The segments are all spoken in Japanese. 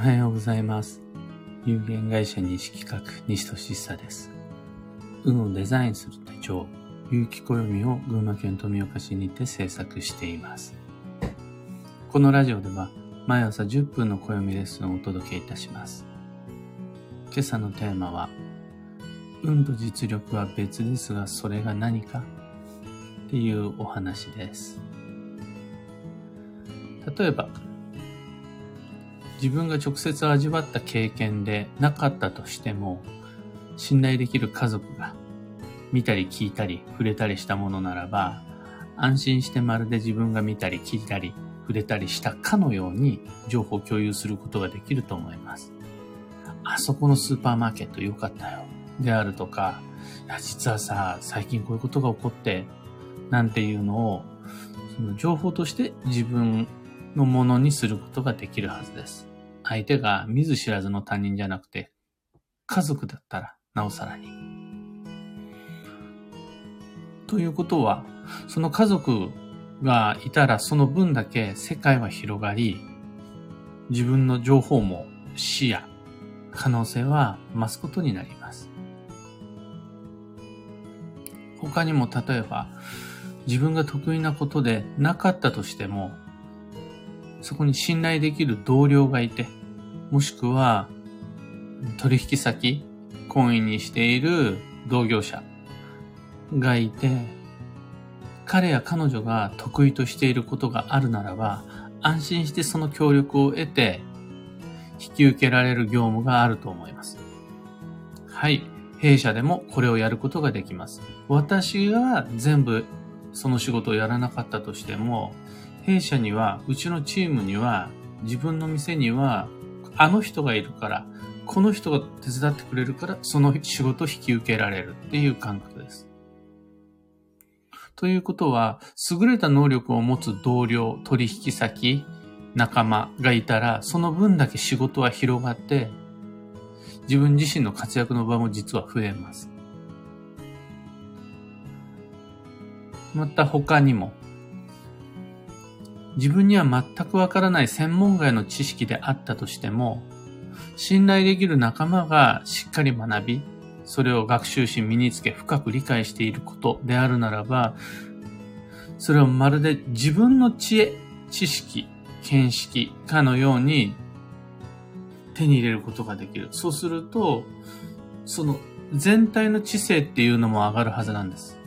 おはようございます。有限会社西企画西俊久です。運をデザインする手帳、有機暦を群馬県富岡市にて制作しています。このラジオでは毎朝10分の暦レッスンをお届けいたします。今朝のテーマは、運と実力は別ですがそれが何か？っていうお話です。例えば、自分が直接味わった経験でなかったとしても、信頼できる家族が見たり聞いたり触れたりしたものならば、安心してまるで自分が見たり聞いたり触れたりしたかのように情報共有することができると思います。あそこのスーパーマーケット良かったよ。であるとか、いや実はさ、最近こういうことが起こって、なんていうのを、その情報として自分のものにすることができるはずです。相手が見ず知らずの他人じゃなくて、家族だったらなおさらに。ということは、その家族がいたらその分だけ世界は広がり、自分の情報も視野、可能性は増すことになります。他にも例えば、自分が得意なことでなかったとしても、そこに信頼できる同僚がいて、もしくは取引先、婚姻にしている同業者がいて、彼や彼女が得意としていることがあるならば、安心してその協力を得て、引き受けられる業務があると思います。はい。弊社でもこれをやることができます。私が全部その仕事をやらなかったとしても、弊社には、うちのチームには、自分の店には、あの人がいるから、この人が手伝ってくれるから、その仕事を引き受けられるっていう感覚です。ということは、優れた能力を持つ同僚、取引先、仲間がいたら、その分だけ仕事は広がって、自分自身の活躍の場も実は増えます。また他にも、自分には全くわからない専門外の知識であったとしても、信頼できる仲間がしっかり学び、それを学習し身につけ深く理解していることであるならば、それをまるで自分の知恵、知識、見識かのように手に入れることができる。そうすると、その全体の知性っていうのも上がるはずなんです。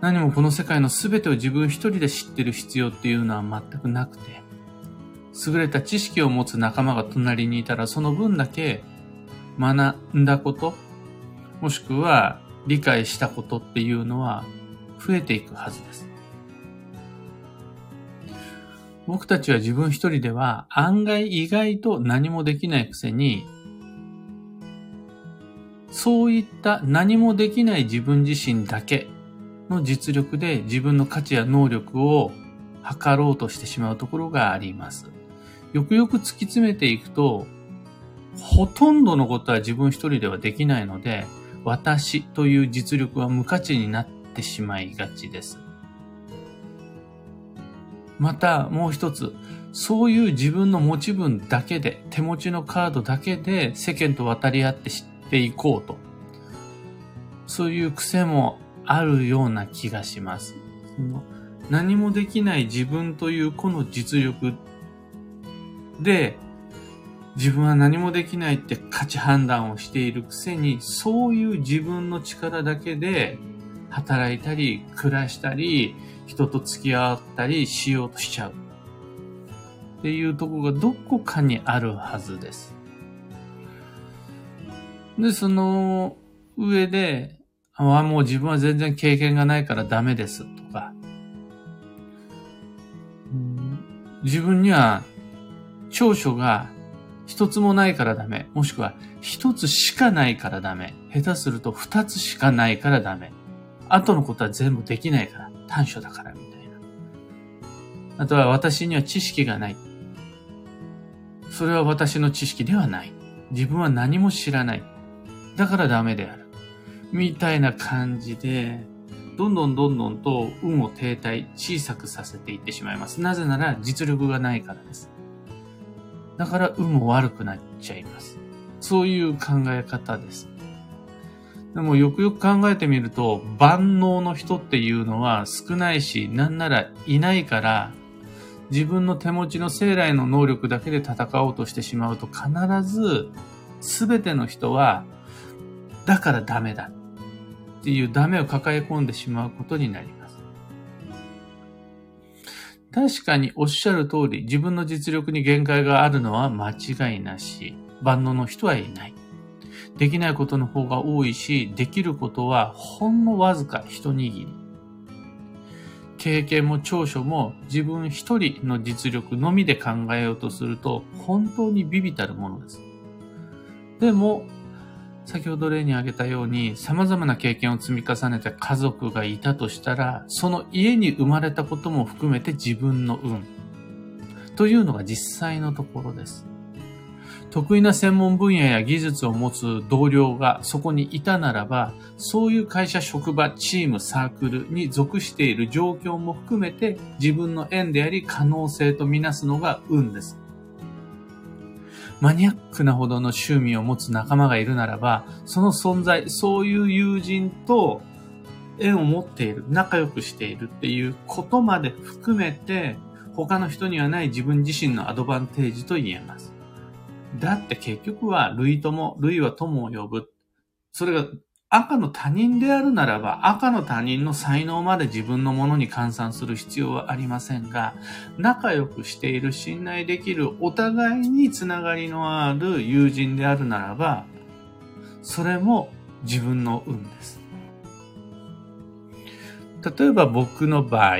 何もこの世界の全てを自分一人で知ってる必要っていうのは全くなくて、優れた知識を持つ仲間が隣にいたらその分だけ学んだこと、もしくは理解したことっていうのは増えていくはずです。僕たちは自分一人では案外意外と何もできないくせに、そういった何もできない自分自身だけの実力で自分の価値や能力を測ろうとしてしまうところがあります。よくよく突き詰めていくと、ほとんどのことは自分一人ではできないので、私という実力は無価値になってしまいがちです。またもう一つ、そういう自分の持ち分だけで、手持ちのカードだけで世間と渡り合って知っていこうと。そういう癖もあるような気がします。その何もできない自分というこの実力で、自分は何もできないって価値判断をしているくせに、そういう自分の力だけで働いたり、暮らしたり、人と付き合ったりしようとしちゃう。っていうとこがどこかにあるはずです。で、その上で、あもう自分は全然経験がないからダメですとか、自分には長所が一つもないからダメ。もしくは一つしかないからダメ。下手すると二つしかないからダメ。後のことは全部できないから。短所だからみたいな。あとは私には知識がない。それは私の知識ではない。自分は何も知らない。だからダメである。みたいな感じで、どんどんどんどんと運を停滞、小さくさせていってしまいます。なぜなら実力がないからです。だから運も悪くなっちゃいます。そういう考え方です。でもよくよく考えてみると、万能の人っていうのは少ないし、なんならいないから、自分の手持ちの生来の能力だけで戦おうとしてしまうと必ず、すべての人は、だからダメだっていうダメを抱え込んでしまうことになります。確かにおっしゃる通り、自分の実力に限界があるのは間違いなし、万能の人はいない。できないことの方が多いし、できることはほんのわずか一握り。経験も長所も自分一人の実力のみで考えようとすると本当にビビたるものです。でも、先ほど例に挙げたように様々な経験を積み重ねた家族がいたとしたら、その家に生まれたことも含めて自分の運というのが実際のところです。得意な専門分野や技術を持つ同僚がそこにいたならば、そういう会社、職場、チーム、サークルに属している状況も含めて自分の縁であり可能性とみなすのが運です。マニアックなほどの趣味を持つ仲間がいるならば、その存在、そういう友人と縁を持っている、仲良くしているっていうことまで含めて、他の人にはない自分自身のアドバンテージと言えます。だって結局は類とも、類は友を呼ぶ。それが赤の他人であるならば、赤の他人の才能まで自分のものに換算する必要はありませんが、仲良くしている、信頼できる、お互いにつながりのある友人であるならば、それも自分の運です。例えば僕の場合、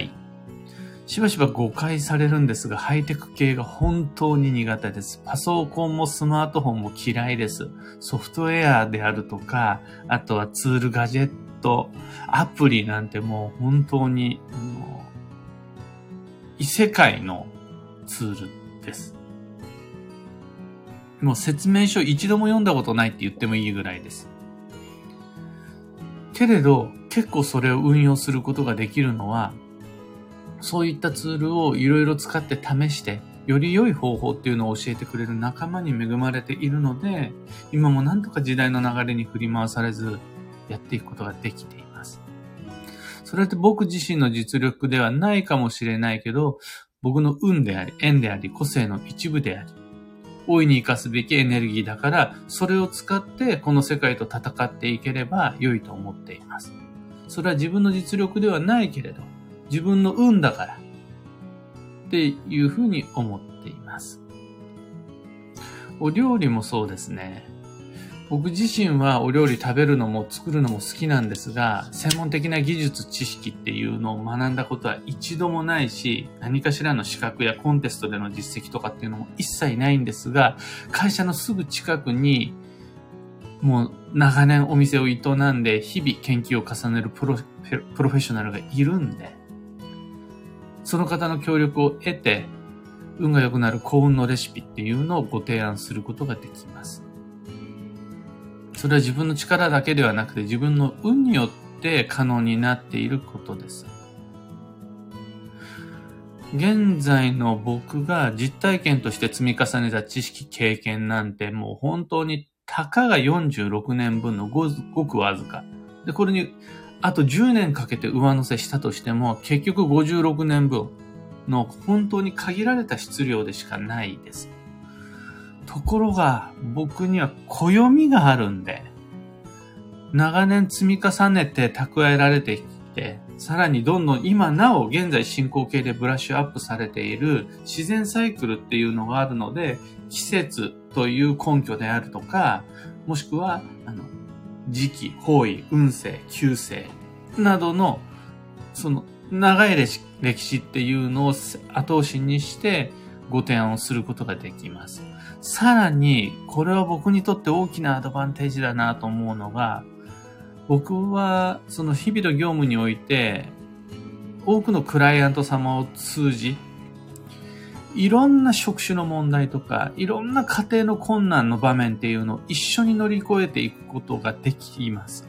しばしば誤解されるんですが、ハイテク系が本当に苦手です。パソコンもスマートフォンも嫌いです。ソフトウェアであるとか、あとはツール、ガジェット、アプリなんてもう本当に、異世界のツールです。もう説明書一度も読んだことないって言ってもいいぐらいです。けれど、結構それを運用することができるのは、そういったツールをいろいろ使って試して、より良い方法っていうのを教えてくれる仲間に恵まれているので、今もなんとか時代の流れに振り回されず、やっていくことができています。それって僕自身の実力ではないかもしれないけど、僕の運であり、縁であり、個性の一部であり、大いに活かすべきエネルギーだから、それを使ってこの世界と戦っていければ良いと思っています。それは自分の実力ではないけれど、自分の運だから。っていうふうに思っています。お料理もそうですね。僕自身はお料理食べるのも作るのも好きなんですが、専門的な技術知識っていうのを学んだことは一度もないし、何かしらの資格やコンテストでの実績とかっていうのも一切ないんですが、会社のすぐ近くに、もう長年お店を営んで日々研究を重ねるプロプロフェッショナルがいるんで、その方の協力を得て、運が良くなる幸運のレシピっていうのをご提案することができます。それは自分の力だけではなくて自分の運によって可能になっていることです。現在の僕が実体験として積み重ねた知識経験なんてもう本当にたかが46年分のごくわずか。で、これにあと10年かけて上乗せしたとしても、結局56年分の本当に限られた質量でしかないです。ところが、僕には暦があるんで、長年積み重ねて蓄えられてきて、さらにどんどん今なお現在進行形でブラッシュアップされている自然サイクルっていうのがあるので、季節という根拠であるとか、もしくは、あの、時期、方位、運勢、旧世などの、その長い歴史っていうのを後押しにしてご提案をすることができます。さらに、これは僕にとって大きなアドバンテージだなと思うのが、僕はその日々の業務において、多くのクライアント様を通じ、いろんな職種の問題とか、いろんな家庭の困難の場面っていうのを一緒に乗り越えていくことができます。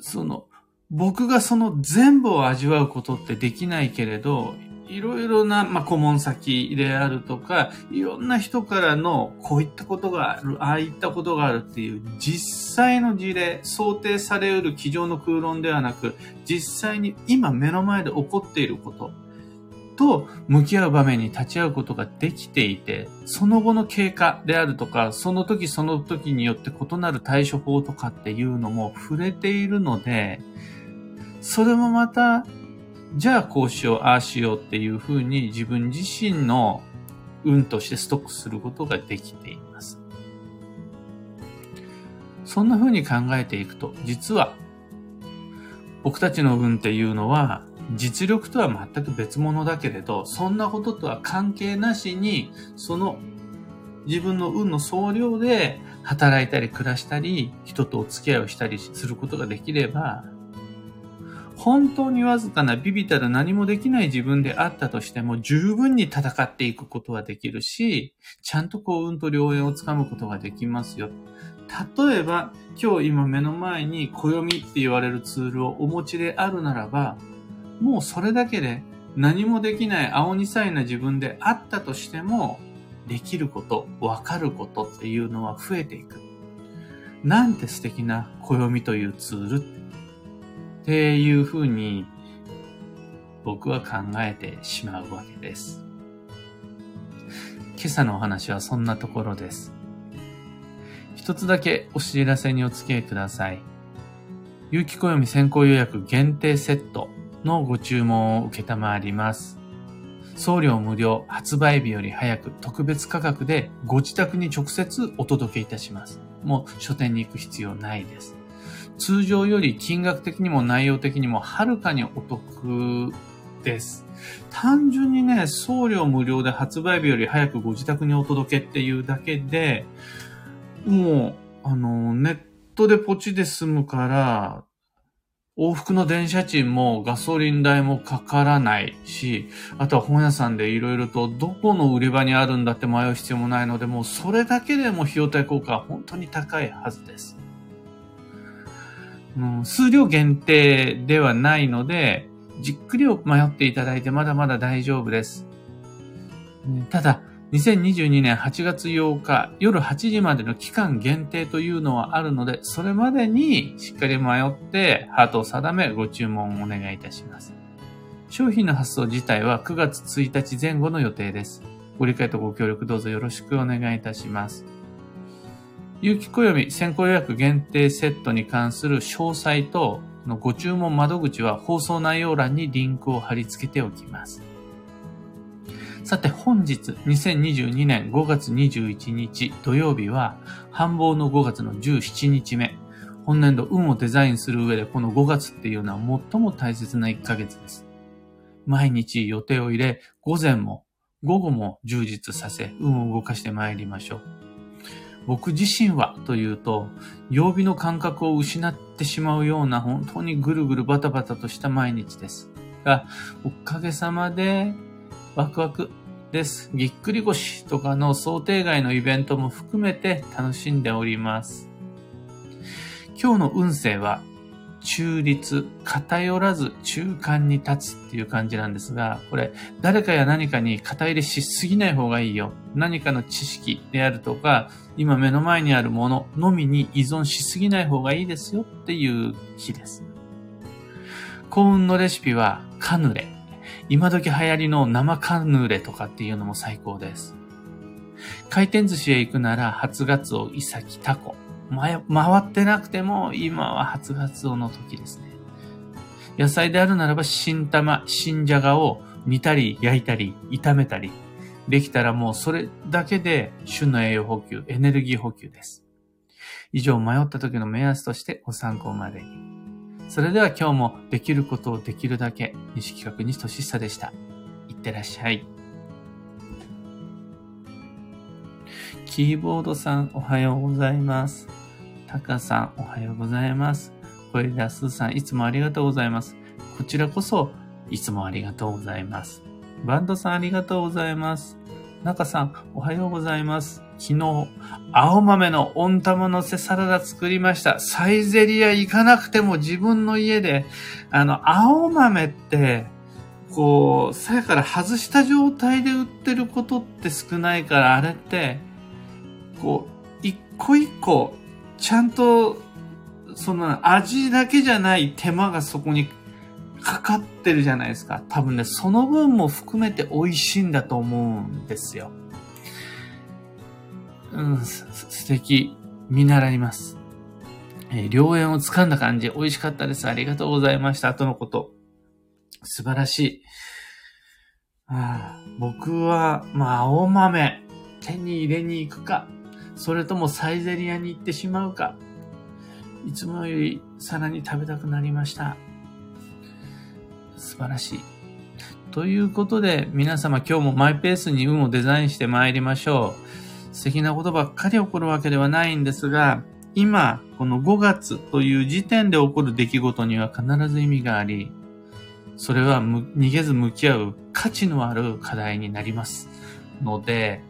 その、僕がその全部を味わうことってできないけれど、いろいろな、まあ、顧問先であるとか、いろんな人からの、こういったことがある、ああいったことがあるっていう、実際の事例、想定されうる机上の空論ではなく、実際に今目の前で起こっていること、と向き合う場面に立ち会うことができていて、その後の経過であるとか、その時その時によって異なる対処法とかっていうのも触れているので、それもまた、じゃあこうしよう、ああしようっていうふうに自分自身の運としてストックすることができています。そんなふうに考えていくと、実は僕たちの運っていうのは実力とは全く別物だけれど、そんなこととは関係なしに、その自分の運の総量で働いたり暮らしたり、人とお付き合いをしたりすることができれば、本当にわずかなビビたる何もできない自分であったとしても十分に戦っていくことはできるし、ちゃんと幸運と良縁をつかむことができますよ。例えば、今日今目の前に暦って言われるツールをお持ちであるならば、もうそれだけで何もできない青二歳な自分であったとしても、できること、わかることっていうのは増えていく。なんて素敵な暦というツールっていうふうに僕は考えてしまうわけです。今朝のお話はそんなところです。一つだけお知らせにお付き合いください。有機暦先行予約限定セットのご注文を受けたまります。送料無料、発売日より早く特別価格でご自宅に直接お届けいたします。もう書店に行く必要ないです。通常より金額的にも内容的にもはるかにお得です。単純にね、送料無料で発売日より早くご自宅にお届けっていうだけで、もう、あの、ネットでポチで済むから、往復の電車賃もガソリン代もかからないし、あとは本屋さんでいろいろとどこの売り場にあるんだって迷う必要もないので、もうそれだけでも費用対効果は本当に高いはずです。うん、数量限定ではないので、じっくりを迷っていただいてまだまだ大丈夫です。ただ、2022年8月8日夜8時までの期間限定というのはあるので、それまでにしっかり迷ってハートを定めご注文をお願いいたします。商品の発送自体は9月1日前後の予定です。ご理解とご協力どうぞよろしくお願いいたします。有機暦先行予約限定セットに関する詳細とのご注文窓口は放送内容欄にリンクを貼り付けておきます。さて本日2022年5月21日土曜日は繁忙の5月の17日目。本年度運をデザインする上でこの5月っていうのは最も大切な1ヶ月です。毎日予定を入れ、午前も午後も充実させ、運を動かして参りましょう。僕自身はというと、曜日の感覚を失ってしまうような本当にぐるぐるバタバタとした毎日です。が、おかげさまでワクワクです。ぎっくり腰とかの想定外のイベントも含めて楽しんでおります。今日の運勢は中立、偏らず中間に立つっていう感じなんですが、これ、誰かや何かに肩入れしすぎない方がいいよ。何かの知識であるとか、今目の前にあるもののみに依存しすぎない方がいいですよっていう日です。幸運のレシピはカヌレ。今時流行りの生カヌレとかっていうのも最高です。回転寿司へ行くなら初ガツオ、イサキ、タコ。回ってなくても今は初ガツオの時ですね。野菜であるならば新玉、新じゃがを煮たり焼いたり炒めたりできたらもうそれだけで旬の栄養補給、エネルギー補給です。以上迷った時の目安としてご参考までに。それでは今日もできることをできるだけ、西企画西俊久でした。いってらっしゃい。キーボードさんおはようございます。タカさんおはようございます。小枝スーさんいつもありがとうございます。こちらこそいつもありがとうございます。バンドさんありがとうございます。中さんおはようございます。昨日、青豆の温玉のせサラダ作りました。サイゼリア行かなくても自分の家で、あの、青豆って、こう、鞘から外した状態で売ってることって少ないから、あれって、こう、一個一個、ちゃんと、その味だけじゃない手間がそこにかかってるじゃないですか。多分ね、その分も含めて美味しいんだと思うんですよ。うん、素敵。見習います。えー、良縁を掴んだ感じ、美味しかったです。ありがとうございました。とのこと。素晴らしい。あ僕は、まあ、青豆、手に入れに行くか、それともサイゼリアに行ってしまうか、いつもよりさらに食べたくなりました。素晴らしい。ということで、皆様今日もマイペースに運をデザインして参りましょう。素敵なことばっかり起こるわけではないんですが、今、この5月という時点で起こる出来事には必ず意味があり、それは逃げず向き合う価値のある課題になりますので、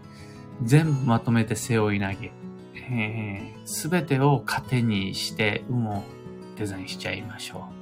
全部まとめて背負い投げ、す、え、べ、てを糧にして運をデザインしちゃいましょう。